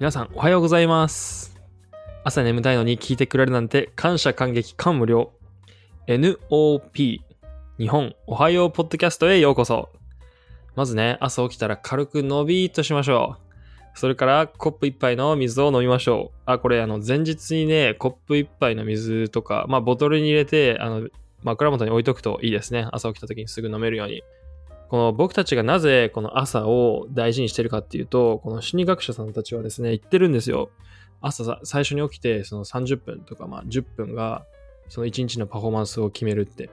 皆さんおはようございます。朝眠たいのに聞いてくれるなんて感謝感激感無量。NOP 日本おはようポッドキャストへようこそ。まずね、朝起きたら軽く伸びーっとしましょう。それからコップ一杯の水を飲みましょう。あ、これあの前日にね、コップ一杯の水とか、まあボトルに入れて、あの、枕元に置いとくといいですね。朝起きた時にすぐ飲めるように。この僕たちがなぜこの朝を大事にしてるかっていうと、この心理学者さんたちはですね、言ってるんですよ。朝さ最初に起きてその30分とかまあ10分がその1日のパフォーマンスを決めるって。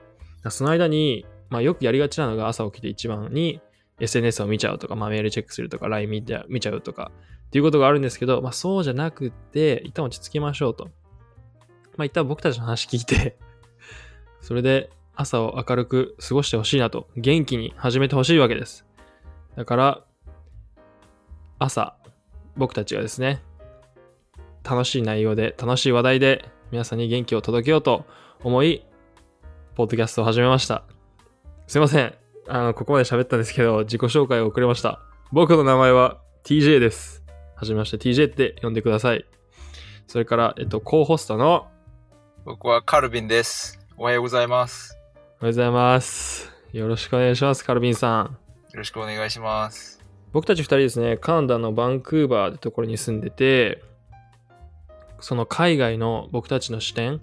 その間に、まあよくやりがちなのが朝起きて一番に SNS を見ちゃうとか、まあメールチェックするとか、LINE 見て見ちゃうとかっていうことがあるんですけど、まあそうじゃなくて、一旦落ち着きましょうと。まあ一旦僕たちの話聞いて、それで朝を明るく過ごしてほしいなと、元気に始めてほしいわけです。だから、朝、僕たちがですね、楽しい内容で、楽しい話題で、皆さんに元気を届けようと思い、ポッドキャストを始めました。すいません。あの、ここまで喋ったんですけど、自己紹介を遅れました。僕の名前は TJ です。はじめまして、TJ って呼んでください。それから、えっと、コーホストの僕はカルビンです。おはようございます。おはようございます。よろしくお願いします、カルビンさん。よろしくお願いします。僕たち二人ですね、カナダのバンクーバーってところに住んでて、その海外の僕たちの視点、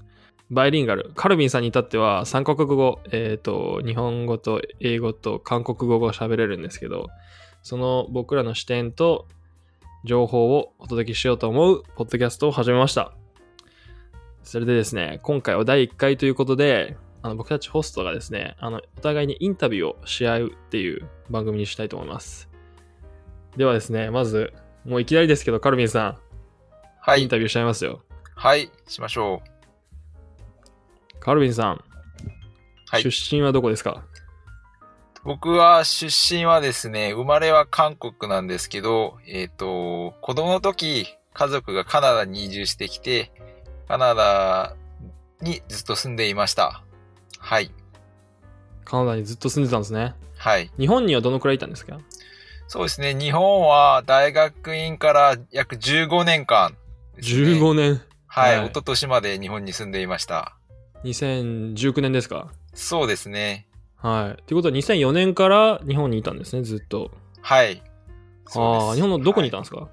バイリンガル、カルビンさんに至っては3カ国語、えっ、と、日本語と英語と韓国語が喋れるんですけど、その僕らの視点と情報をお届けしようと思うポッドキャストを始めました。それでですね、今回は第1回ということで、あの僕たちホストがですね、あのお互いにインタビューをし合うっていう番組にしたいと思います。ではですね、まず、もういきなりですけど、カルビンさん、インはい。タビューしちゃいますよ。はい。しましょう。カルビンさん、はい出身はどこですか？僕は出身はですね、生まれは韓国なんですけど、えっ、と、子供の時、家族がカナダに移住してきて、カナダにずっと住んでいました。はい。カナダにずっと住んでたんですね。はい。日本にはどのくらいいたんですか？そうですね、日本は大学院から約15年間ね、?15 年。はい、はい一昨年まで日本に住んでいました。2019年ですか？そうですね。はい。ということは2004年から日本にいたんですね、ずっと。はい。ああ、日本のどこにいたんはですか、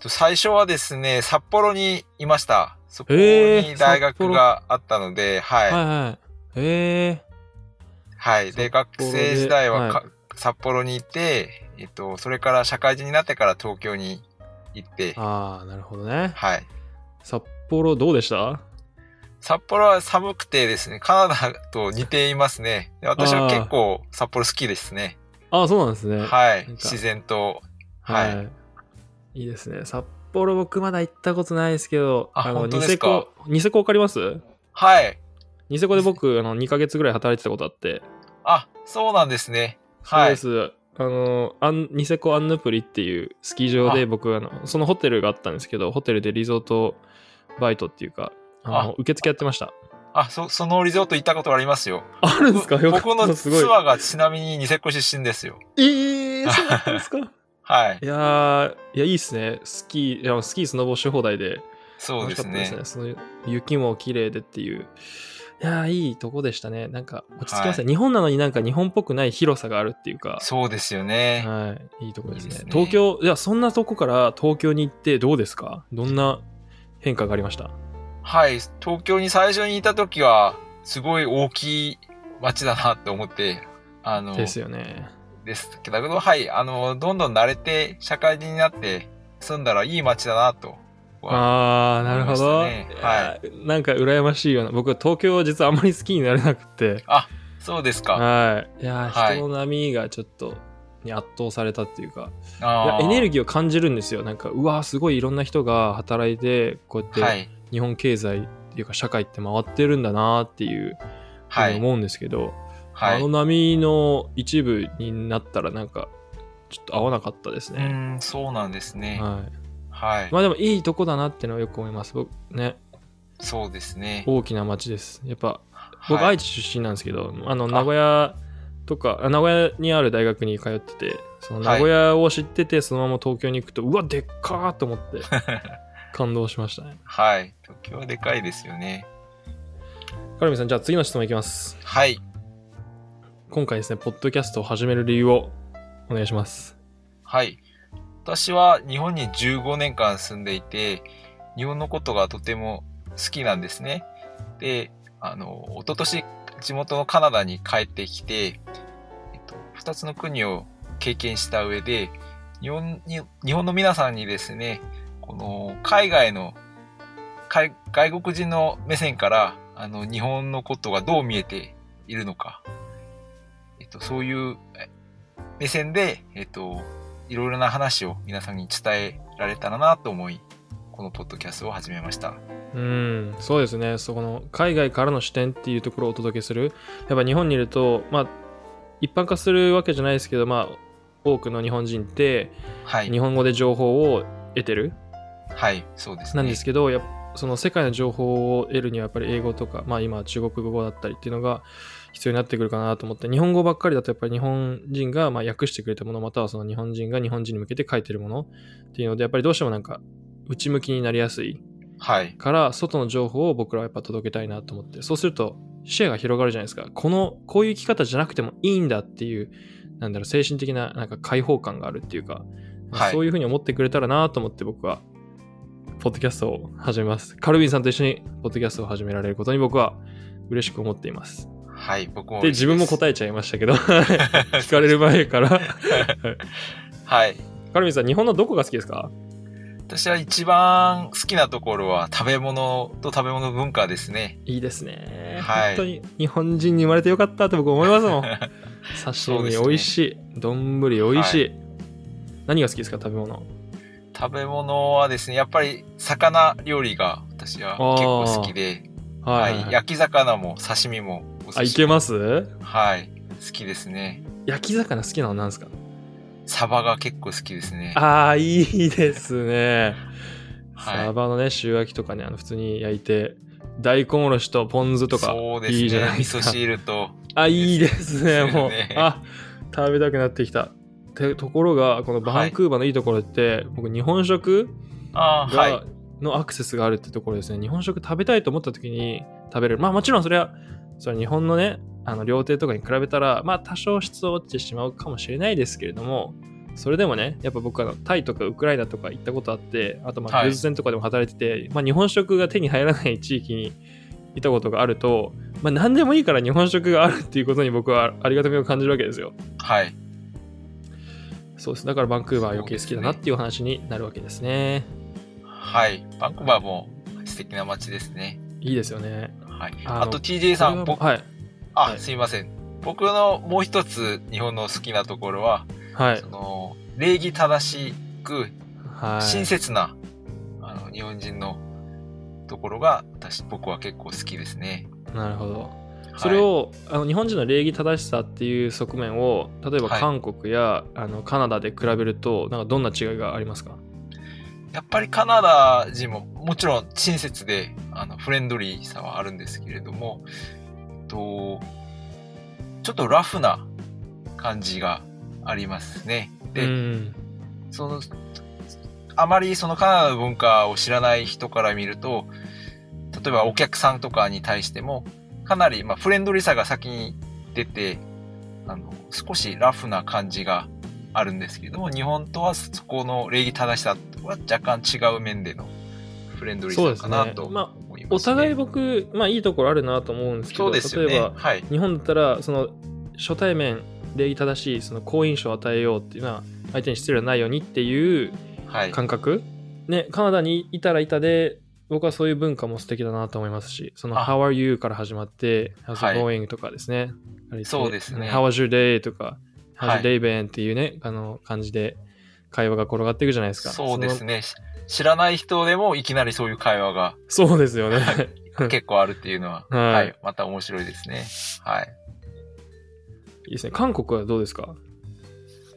と最初はですね、札幌にいました。そこえーに大学があったので、はい。はい、はい、えはい。で、学生時代はか、は札幌にいて、えっと、それから社会人になってから東京に行ってー、、ああ、なるほどね。はい。札幌どうでした？札幌は寒くてですね、カナダと似ていますね。で私は結構札幌好きですね。ああ、そうなんですね。はい。自然と。は。はいいいですね。札幌僕まだ行ったことないですけど、あの、本当ですか？ニセコ、ニセコわかります？はい。ニセコで僕、あの、2ヶ月ぐらい働いてたことあって、あ、そうなんですね。そうはい。です。あの、アンニセコアンヌプリっていうスキー場であ僕、あの、そのホテルがあったんですけど、ホテルでリゾートバイトっていうか、あのあ受付やってました。あ、そ、そのリゾート行ったことありますよ。あるんですか？よ。僕のすごい。妻がちなみにニセコ出身ですよ。えー、そうなんですか？はいい。やー、いや、いいっすね。スキー、いやスキー、スノボし放題で。そうですねすね。その雪も綺麗でっていう。いやー、いいとこでしたね。なんか、落ち着きますね。日本なのになんか日本っぽくない広さがあるっていうか。そうですよね。はい。いいとこですね。いいですね東京、いや、そんなとこから東京に行ってどうですか？どんな変化がありました？はい。東京に最初にいた時は、すごい大きい街だなって思って、あの、ですよね。ですけど、はい。あの、どんどん慣れて、社会人になって、住んだらいい街だなと。あー、なるほど。ねはいなんか羨ましいような。僕は東京は実はあんまり好きになれなくて。そうですか。はい。いや人の波がちょっと、に圧倒されたっていうか。いあやエネルギギーを感じるんですよ。なんか、うわーすごいいろんな人が働いて、こうやってはい。日本経済っていうか社会って回ってるんだなっていうふうはい。に思うんですけど、はい。あの波の一部になったらなんか、ちょっと合わなかったですうね。そうなんですね。はい。はい。まあでもいいとこだなっていうのはよく思います。僕ね、そうですね。大きな街です。やっぱ、僕はい愛知出身なんですけど、あの、名古屋とか、あ名古屋にある大学に通ってて、その名古屋を知ってて、そのまま東京に行くと、うわ、でっかーと思って 感動しましたね。はい。東京はでかいですよね。カルミさん、じゃあ次の質問いきます。はい。今回ですね、ポッドキャストを始める理由をお願いします。はい。私は日本に15年間住んでいて、日本のことがとても好きなんですね。で、あの、一昨年地元のカナダに帰ってきて、えっと、二つの国を経験した上で、日本に、日本の皆さんにですね、この海外の、外国人の目線から、あの、日本のことがどう見えているのか、えっと、そういう目線で、えっと、いろいろな話を皆さんに伝えられたらなと思い、このポッドキャストを始めました。うん、そうですね。そこの海外からの視点っていうところをお届けする。やっぱ日本にいると、まあ、一般化するわけじゃないですけど、まあ、多くの日本人って、はい。日本語で情報を得てるはい、そうですね。なんですけど、やっその世界の情報を得るにはやっぱり英語とか、まあ今中国語だったりっていうのが必要になってくるかなと思って、日本語ばっかりだとやっぱり日本人がまあ訳してくれたもの、またはその日本人が日本人に向けて書いてるものっていうので、やっぱりどうしてもなんか内向きになりやすいはい。から、外の情報を僕らはやっぱ届けたいなと思って、そうすると視野が広がるじゃないですか。この、こういう生き方じゃなくてもいいんだっていう、なんだろう、精神的ななんか解放感があるっていうか、はいそういうふうに思ってくれたらなと思って僕は、ポッドキャストを始めます。カルビンさんと一緒にポッドキャストを始められることに僕は嬉しく思っています。はい、僕も。で、自分もえ答えちゃいましたけど、聞かれる前から。はい。カルビンさん、日本のどこが好きですか？私は一番好きなところは食べ物と食べ物文化ですね。いいですね。はい本当に日本人に生まれてよかったって僕思いますもん。刺身美味しい。丼美味しい。何が好きですか食べ物？食べ物はですね、やっぱり魚料理が私は結構好きで、はい、はい。焼き魚も刺身もおあ、いけます？はい。好きですね。焼き魚好きなのなんですか？サバが結構好きですね。ああ、いいですね。はいサバのね、塩焼きとかね、あの普通に焼いて、大根おろしとポン酢とかそうですね。いいじゃないで味噌すか。汁と。あ、いいですね、もう。あ、食べたくなってきた。てところが、このバンクーバーのいいところって、僕、日本食ああ、はいが。のアクセスがあるってところですね。日本食食べたいと思った時に食べれる。まあもちろんそれは、それ日本のね、あの料亭とかに比べたら、まあ多少質落ちてしまうかもしれないですけれども、それでもね、やっぱ僕はタイとかウクライナとか行ったことあって、あとまあはいクルーズ船とかでも働いてて、まあ日本食が手に入らない地域に いたことがあると、まあ何でもいいから日本食があるっていうことに僕はありがたみを感じるわけですよ。はい。そうです。だからバンクーバー余計好きだなっていう話になるわけですね。はい。バンクーバーも素敵な街ですね。いいですよね。はい。あと TJ さん、僕、はい。あ、はいすいません。僕のもう一つ日本の好きなところは、はいそ。の、礼儀正しく、はい。親切な、あの、日本人のところが、私、僕は結構好きですね。なるほど。はいそれを、あの日本人の礼儀正しさっていう側面を例えばはい韓国や、あのカナダで比べるとなんかどんな違いがありますか？やっぱりカナダ人ももちろん親切で、あの、フレンドリーさはあるんですけれども、えっと、ちょっとラフな感じがありますね。で、うんその、あまりそのカナダの文化を知らない人から見ると、例えばお客さんとかに対しても、かなり、まあ、フレンドリーさが先に出て、あの、少しラフな感じがあるんですけれども、日本とはそこの礼儀正しさは若干違う面でのフレンドリーさかなとそうですねまあ。お互い僕、まあいいところあるなと思うんですけどね。例えばはい。日本だったらその初対面礼儀正しいその好印象を与えようっていうのは相手に失礼のないようにっていうはい。感覚、ね、カナダにいたらいたで、僕はそういう文化も素敵だなと思いますし、そのあ How are you から始まって、How's はい it going とかですね。そうですね How was your day とか、は How's い your day been っていうね、あの感じで会話が転がっていくじゃないですか。そうですね。知らない人でもいきなりそういう会話がそうですよね。結構あるっていうのは、はいはい。また面白いですね。はい。いいですね。韓国はどうですか？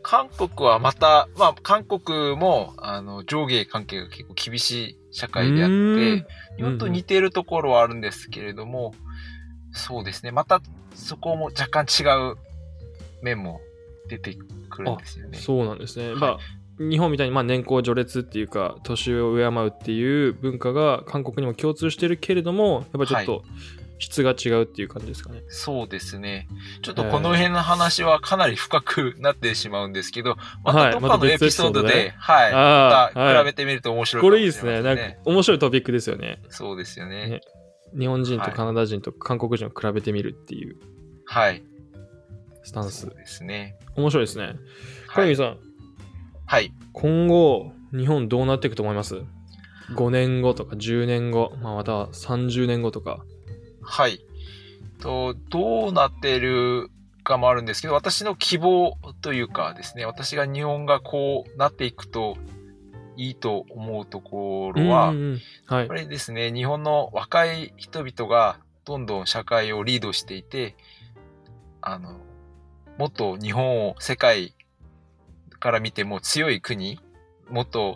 韓国はまた、まあ、韓国も、あの、上下関係が結構厳しい社会であって、日本と似ているところはあるんですけれども、そうですね。また、そこも若干違う面も出てくるんですよね。そうなんですね。はいまあ日本みたいにまあ年功序列っていうか年上を敬うっていう文化が韓国にも共通してるけれどもやっぱりちょっと質が違うっていう感じですかね。そうですね。ちょっとこの辺の話はかなり深くなってしまうんですけど、まはいたどっかのエピソードで、はい、また比べてみると面白いかこれいいですね。なんか面白いトピックですよね。そうですよね。ね日本人とはいカナダ人と韓国人を比べてみるっていうはい。スタンス。ですね。面白いですね。はい。カミさん、はい。今後日本どうなっていくと思います ?5 年後とか10年後、まあ、または30年後とか。はい。と、どうなっているかもあるんですけど、私の希望というかですね、私が日本がこうなっていくといいと思うところは、うんうんうんはいやっぱ。りですね、日本の若い人々がどんどん社会をリードしていて、あの、もっと日本を世界から見ても強い国、もっと、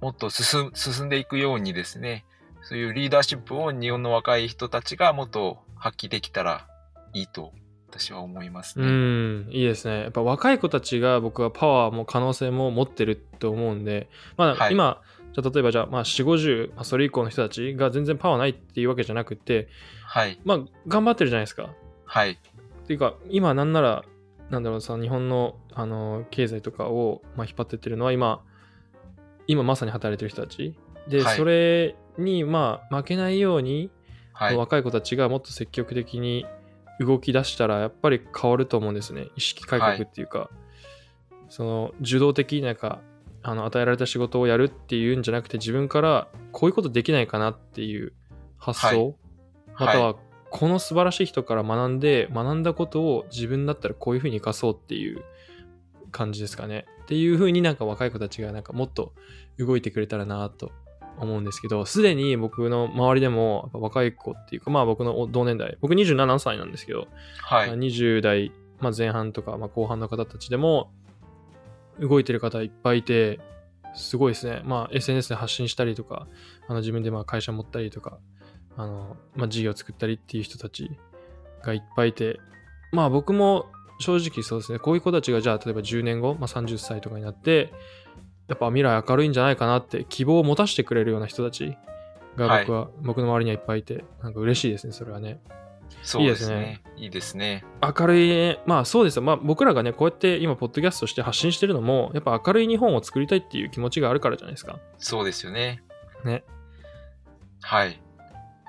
もっと進進んでいくようにですね、そういうリーダーシップを日本の若い人たちがもっと発揮できたらいいと私は思いますうね。ん、いいですね。やっぱ若い子たちが僕はパワーも可能性も持ってると思うんで、まあ、はい今、じゃあ例えばじゃあ、まあ、4、50、まあ、それ以降の人たちが全然パワーないっていうわけじゃなくて、はい。まあ、頑張ってるじゃないですか。はい。っていうか、今なんなら、なんだろうさ、日本のあの経済とかを、まあ、引っ張ってってるのは今、今まさに働いてる人たち。で、はい。それに、まあ、負けないように、はい。若い子たちがもっと積極的に動き出したらやっぱり変わると思うんですね。意識改革っていうか、その受動的になんかあの与えられた仕事をやるっていうんじゃなくて自分からこういうことできないかなっていう発想、またはこの素晴らしい人から学んで学んだことを自分だったらこういうふうに生かそうっていう感じですかねっていうふうになんか若い子たちがなんかもっと動いてくれたらなと思うんですけど、すでに僕の周りでも若い子っていうか、まあ僕の同年代、僕27歳なんですけど、はい。まあ20代、まあ、前半とか、まあ、後半の方たちでも動いてる方いっぱいいて、すごいですね。まあ SNS で発信したりとか、あの自分でまあ会社持ったりとか、あの、まあ事業作ったりっていう人たちがいっぱいいて、まあ僕も正直そうですね、こういう子たちがじゃあ例えば10年後、まあ、30歳とかになって、やっぱ未来明るいんじゃないかなって希望を持たせてくれるような人たちが僕は、僕の周りにはいっぱいいて、なんか嬉しいですね、それはね。そうですいいですね。いいですね。明るいね、まあそうですよ。まあ僕らがね、こうやって今、ポッドキャストして発信してるのも、やっぱ明るい日本を作りたいっていう気持ちがあるからじゃないですか。そうですよね。ね。はい。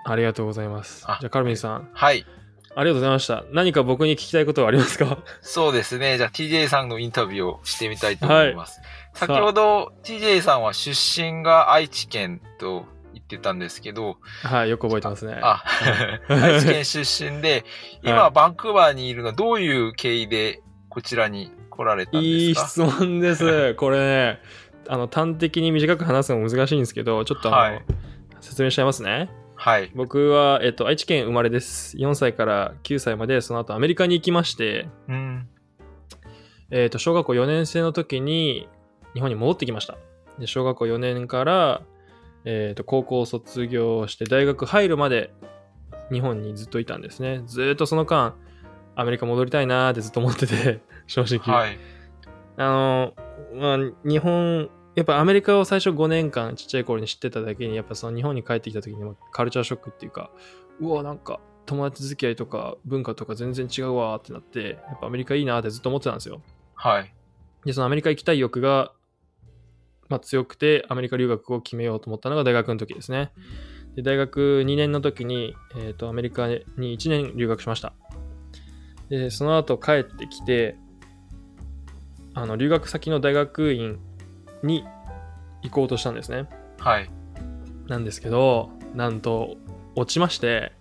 ありがとうございます。あじゃあ、カルミンさん、はい。ありがとうございました。何か僕に聞きたいことはありますか？そうですね。じゃあ TJ さんのインタビューをしてみたいと思います。さあ先ほど TJ さんは出身が愛知県と言ってたんですけど、はい、よく覚えてますね。あ、愛知県出身で、今、はいバンクーバーにいるのはどういう経緯でこちらに来られたんいいですか？質問です。これね、あの端的に短く話すのも難しいんですけど、ちょっとあの、はい説明しちゃいますね。はい。僕は、えっと、愛知県生まれです。4歳から9歳まで、その後アメリカに行きまして、うん。えっと、小学校4年生の時に日本に戻ってきました。で小学校4年から、えっと高校を卒業して大学入るまで日本にずっといたんですね。ずーっとその間、アメリカ戻りたいなーってずっと思ってて、正直。はい。あの、まあ、日本、やっぱアメリカを最初5年間ちっちゃい頃に知ってただけに、やっぱその日本に帰ってきた時にもカルチャーショックっていうか、うわ、なんか友達付き合いとか文化とか全然違うわーってなって、やっぱアメリカいいなーってずっと思ってたんですよ。はい。で、そのアメリカ行きたい欲が、まあ、強くて、アメリカ留学を決めようと思ったのが大学の時ですね。で、大学2年の時に、えっ、と、アメリカに1年留学しました。で、その後帰ってきて、あの、留学先の大学院に行こうとしたんですね。はい。なんですけど、なんと、落ちまして、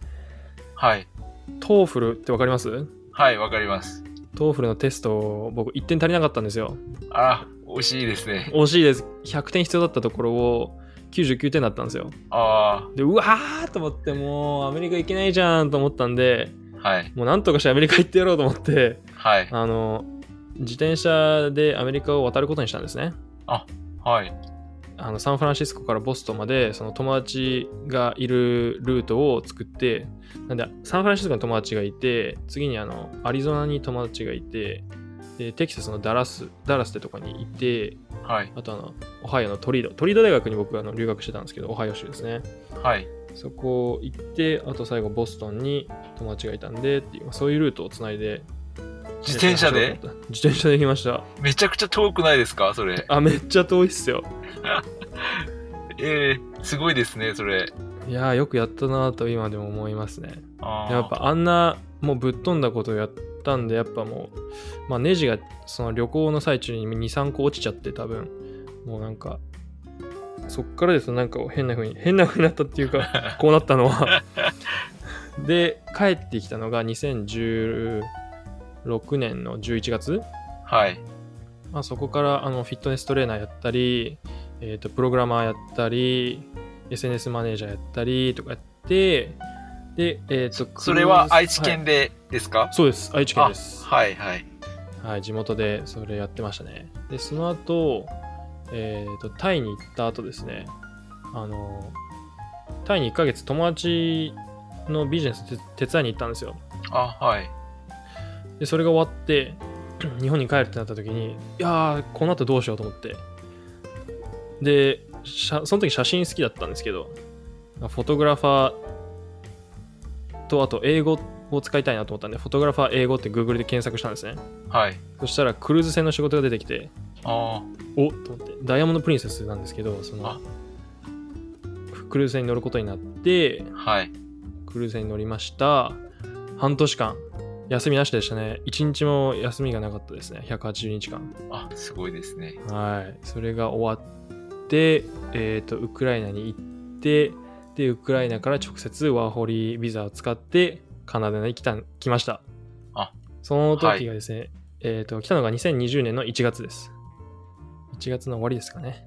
はい。TOEFL ってわかります？はい、わかります。 TOEFL のテストを僕1点足りなかったんですよ。あ、惜しいですね。惜しいです。100点必要だったところを99点だったんですよ。あで、うわーと思って、もうアメリカ行けないじゃんと思ったんで、あ、はい。もうなんとかしてアメリカ行ってやろうと思って、はい。あの、自転車でアメリカを渡ることにしたんですね。はい。あのサンフランシスコからボストンまでその友達がいるルートを作ってなんでサンフランシスコに友達がいて次にあのアリゾナに友達がいてでテキサスのダラスダラスってとこにいてはい。あとあのオハイオのトリードトリード大学に僕あの留学してたんですけどオハイオ州ですねはい。そこ行ってあと最後ボストンに友達がいたんでっていうまあそういうルートをつないで自転車で？自転車で行きました。めちゃくちゃ遠くないですか？それ。あめっちゃ遠いっすよ。ええすごいですね、それ。いやーよくやったなと今でも思いますね。やっぱあんなもうぶっ飛んだことをやったんでやっぱもう、まあ、ネジがその旅行の最中に23個落ちちゃって多分。もうなんかそっからですとなんか変な風に変な風になったっていうか こうなったのは。で帰ってきたのが2016年の11月、はい。まあ、そこからあのフィットネストレーナーやったり、えー、とプログラマーやったり SNS マネージャーやったりとかやってでえっ、とそれは愛知はい県でですか、そうです愛知県ですあはいはい。はい、地元でそれやってましたね。で、その後、えっ、と、タイに行った後ですね、あの、タイに1ヶ月友達のビジネス手手伝いに行ったんですよ。あ、はい。で、それが終わって、日本に帰るってなった時に、いやー、この後どうしようと思って。で、その時写真好きだったんですけど、フォトグラファーと、あと英語を使いたいなと思ったんで、フォトグラファー英語って Google で検索したんですね。はい。そしたらクルーズ船の仕事が出てきて、あおっと思って、ダイヤモンド・プリンセスなんですけど、そのあ、クルーズ船に乗ることになって、あ、はい。クルーズ船に乗りました。半年間、休みなしでしたね。1日も休みがなかったですね。180日間。あ、すごいですね。はい。それが終わって、えっ、と、ウクライナに行って、で、ウクライナから直接ワーホリビザを使って、カナダに来た来ました。あその時がですね、えっ、と、来たのが2020年の1月です。1月の終わりですかね。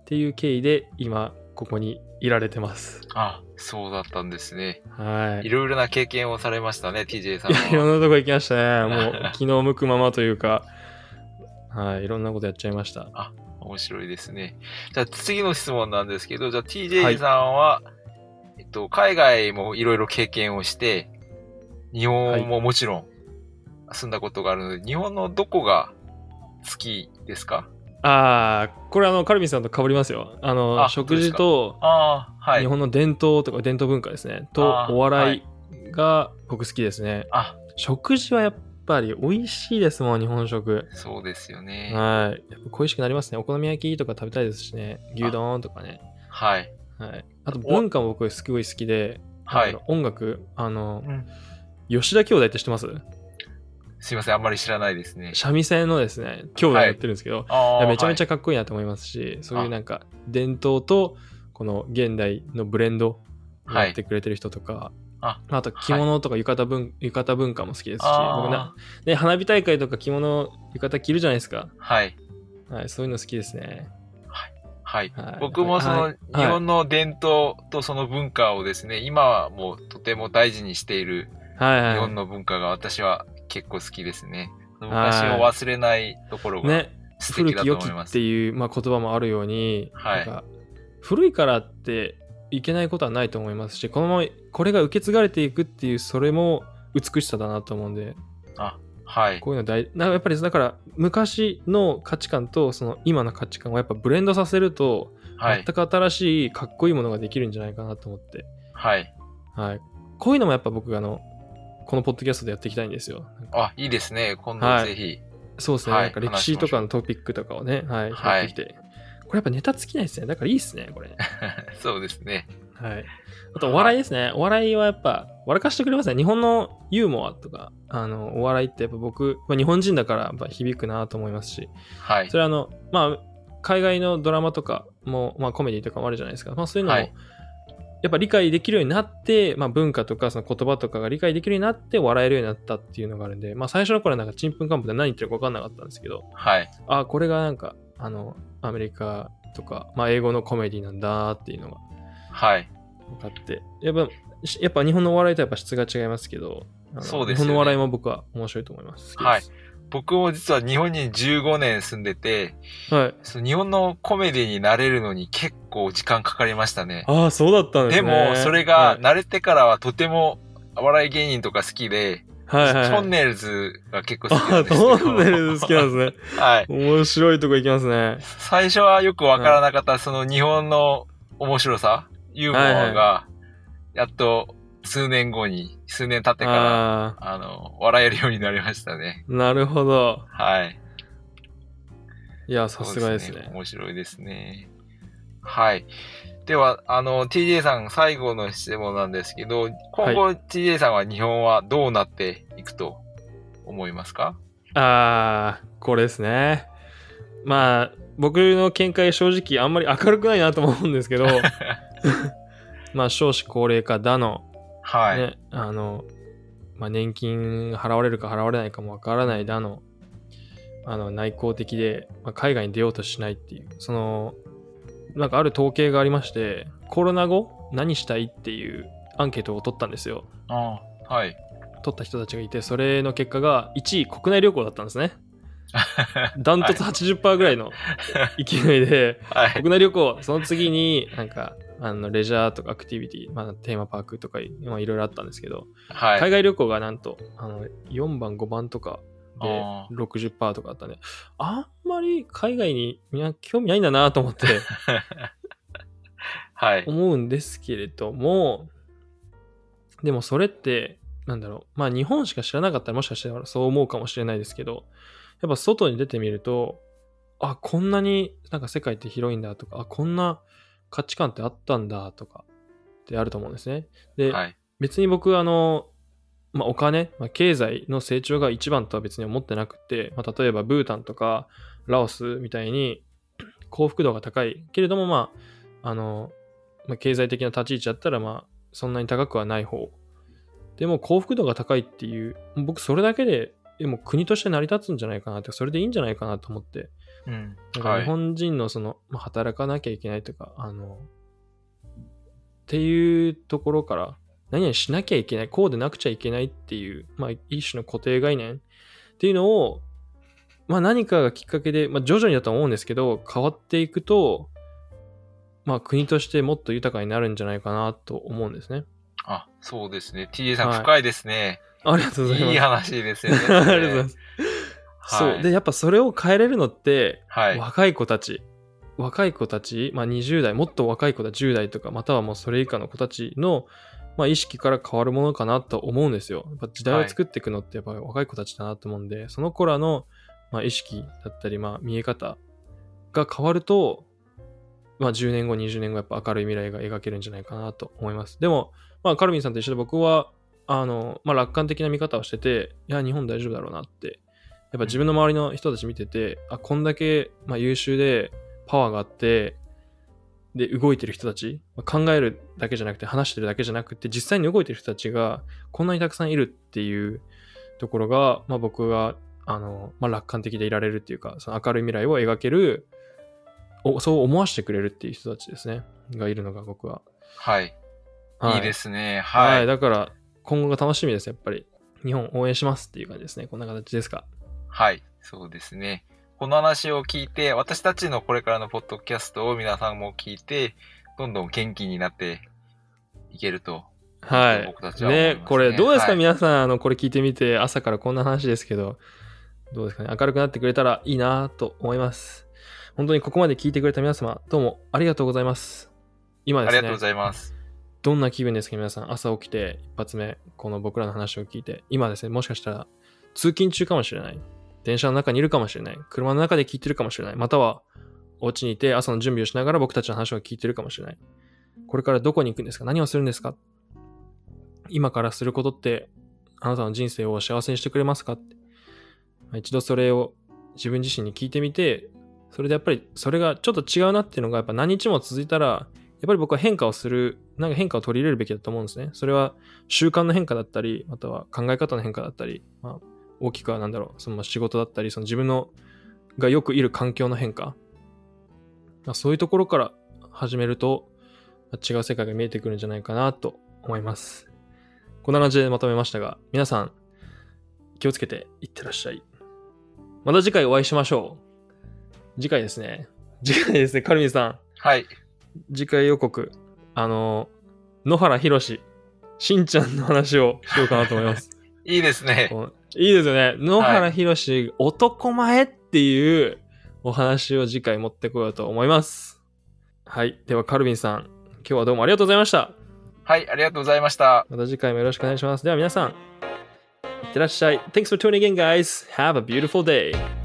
っていう経緯で、今、ここにいられてます。あ、そうだったんですね。はいい。ろいろな経験をされましたね、TJ さんいや、いろは。んなとこ行きましたね。もう、気の向くままというか、はい、いろんなことやっちゃいました。面白いですね。じゃあ次の質問なんですけど、じゃあ TJ さんは、えっと、海外もいろいろ経験をして、日本ももちろん住んだことがあるので、日本のどこが好きですか？ああ、これあの、カルビンさんと被りますよ。あの、あ食事と、ああ、はい。日本の伝統とか伝統文化ですね。とお笑いが僕好きですね。あ、食事はやっぱり美味しいですもん、日本食。そうですよね。はい。やっぱ恋しくなりますね。お好み焼きとか食べたいですしね。牛丼とかね。はい。はい。あと文化も僕すごい好きで、はい。音楽、あの、うん吉田兄弟って知ってます？すいません、あんまり知らないですね。三味線のですね、兄弟やってるんですけど、ああいやめちゃめちゃ、ゃかっこいいなと思いますし、そういうなんか伝統とこの現代のブレンドをやってくれてる人とか、ああと着物とか浴衣文,、浴衣文化も好きですし、僕な、ね、花火大会とか着物、浴衣着るじゃないですか。はい。はい、そういうの好きですね。はい。はい僕もそのはい日本の伝統とその文化をですね、今はもうとても大事にしているはいはい。日本の文化が私は結構好きですね。い昔を忘れないところがね、素敵だ古き良きと思います。っていう、まあ、言葉もあるように、はいなんか古いからっていけないことはないと思いますしこのままこれが受け継がれていくっていうそれも美しさだなと思うんではい。こういうの大なやっぱりだから昔の価値観とその今の価値観をやっぱブレンドさせるとはい。全く新しいかっこいいものができるんじゃないかなと思って、はい。はい、こういうのもやっぱ僕があのこのポッドキャストでやっていきたいんですよあ、いいですね。今度はいぜひ。そうですね、はいなんか歴史とかのトピックとかをね、はい、はい拾ってきて、これやっぱネタ尽きないですねだからいいですねこれ そうですね。はい。あと、お笑いですね。お笑いはやっぱ、笑かしてくれますね。日本のユーモアとか、あの、お笑いってやっぱ僕、まあ、日本人だからやっぱ響くなと思いますし、はいそ。れはあの、まあ、海外のドラマとかも、まあ、コメディとかもあるじゃないですか。まあ、そういうのも、はいやっぱ理解できるようになって、まあ、文化とかその言葉とかが理解できるようになって笑えるようになったっていうのがあるんで、まあ、最初の頃はなんかちんぷんかんぷんで何言ってるか分かんなかったんですけど、はい。あ、これがなんか、あの、アメリカとか、まあ、英語のコメディなんだっていうのがはい。分かってやっぱしやっぱ日本のお笑いとやっぱ質が違いますけどそうですよね日本のお笑いも僕は面白いと思いますはい僕も実は日本に15年住んでて、はい。その日本のコメディに慣れるのに結構時間かかりましたね。ああ、そうだったんですでね。も、それが慣れてからはとてもお笑い芸人とか好きで、はい、はいトンネルズが結構好きなんですけど。トンネルズ好きなんですね。はい。面白いとこ行きますね。最初はよくわからなかった、その日本の面白さ、ユーモアが、やっと数年後に、数年経ってから、ああ、あの、笑えるようになりましたね。なるほど。はい。いや、さすがですね。面白いですね。はい。では、あの、TJ さん最後の質問なんですけど、今後 TJ さんは日本はどうなっていくと思いますか？ああ、これですね。まあ、僕の見解正直あんまり明るくないなと思うんですけど、まあ少子高齢化だの、はい。ね、あの、まあ、年金払われるか払われないかもわからないだの、あの内向的で、まあ、海外に出ようとしないっていう、その、なんかある統計がありまして、コロナ後何したいっていうアンケートを取ったんですよ。あはい。取った人たちがいて、それの結果が1位国内旅行だったんですね。ダントツ80%ぐらいの勢いで、はい。国内旅行、その次になんか、あのレジャーとかアクティビティ、まあ、テーマパークとかまあいろいろあったんですけど、はい。海外旅行がなんとあの4番5番とかであ60%とかあったんであんまり海外にみんな興味ないんだなと思って はい。思うんですけれどもでもそれってなんだろうまあ日本しか知らなかったらもしかしたらそう思うかもしれないですけどやっぱ外に出てみるとあこんなになんか世界って広いんだとかあこんな価値観ってあったんだとかってあると思うんですねで、はい。別に僕あの、まあ、お金、まあ、経済の成長が一番とは別に思ってなくて、まあ、例えばブータンとかラオスみたいに幸福度が高いけれどもまああの、まあ、経済的な立ち位置だったらまあそんなに高くはない方でも幸福度が高いっていう僕それだけでえもう国として成り立つんじゃないかなってそれでいいんじゃないかなと思ってうん。なんかはい日本人のその、まあ、働かなきゃいけないとか、あの、っていうところから、何々しなきゃいけない、こうでなくちゃいけないっていう、まあ、一種の固定概念っていうのを、まあ、何かがきっかけで、まあ、徐々にだと思うんですけど、変わっていくと、まあ、国としてもっと豊かになるんじゃないかなと思うんですね。あ、そうですね。TJ さんはい深いですね。ありがとうございます。いい話ですよね。ありがとうございます。はいそう。で、やっぱそれを変えれるのって、はい。若い子たち、若い子たち、まあ、20代、もっと若い子だ、10代とか、またはもうそれ以下の子たちの、まあ、意識から変わるものかなと思うんですよ。やっぱ時代を作っていくのって、やっぱり若い子たちだなと思うんで、その子らの、まあ、意識だったり、まあ、見え方が変わると、まあ、10年後、20年後、やっぱ明るい未来が描けるんじゃないかなと思います。でも、まあ、カルビンさんと一緒で僕は、あの、まあ、楽観的な見方をしてて、いや、日本大丈夫だろうなってやっぱ自分の周りの人たち見てて、あ、こんだけ、まあ、優秀でパワーがあって、で、動いてる人たち、まあ考えるだけじゃなくて、話してるだけじゃなくて、実際に動いてる人たちが、こんなにたくさんいるっていうところが、まあ、僕が、あの、まあ、楽観的でいられるっていうか、その明るい未来を描ける、おそう思わせてくれるっていう人たちですね、がいるのが僕は。はい。はいいいですね。は、はいい。だから、今後が楽しみです、やっぱり。日本応援しますっていう感じですね。こんな形ですか。はい。そうですね。この話を聞いて、私たちのこれからのポッドキャストを皆さんも聞いて、どんどん元気になっていけると。はい。僕たちは思いますね、これどうですか、はい皆さん、あの、これ聞いてみて、朝からこんな話ですけど、どうですかね、明るくなってくれたらいいなと思います。本当にここまで聞いてくれた皆様、どうもありがとうございます。今ですねありがとうご、ざいます。どんな気分ですか、皆さん？朝起きて、一発目、この僕らの話を聞いて、今ですね、もしかしたら、通勤中かもしれない。電車の中にいるかもしれない。車の中で聞いてるかもしれない。または、お家にいて朝の準備をしながら僕たちの話を聞いてるかもしれない。これからどこに行くんですか？何をするんですか？今からすることって、あなたの人生を幸せにしてくれますか？一度それを自分自身に聞いてみて、それでやっぱりそれがちょっと違うなっていうのがやっぱ何日も続いたら、やっぱり僕は変化をする、なんか変化を取り入れるべきだと思うんですね。それは習慣の変化だったり、または考え方の変化だったり、まあ、大きくはなんだろう、その仕事だったり、その自分のがよくいる環境の変化。まあ、そういうところから始めると、まあ違う世界が見えてくるんじゃないかなと思います。こんな感じでまとめましたが、皆さん気をつけていってらっしゃい。また次回お会いしましょう。次回ですね。次回ですね、カルミンさん。はい。次回予告。あの、野原ひろし、しんちゃんの話をしようかなと思います。いいですね。いいですよね。野原ひろし、男前っていうお話を次回持ってこようと思います。はい。では、カルビンさん、今日はどうもありがとうございました。はい、ありがとうございました。また次回もよろしくお願いします。では皆さん、いってらっしゃい。Thanks for tuning in, guys. Have a beautiful day.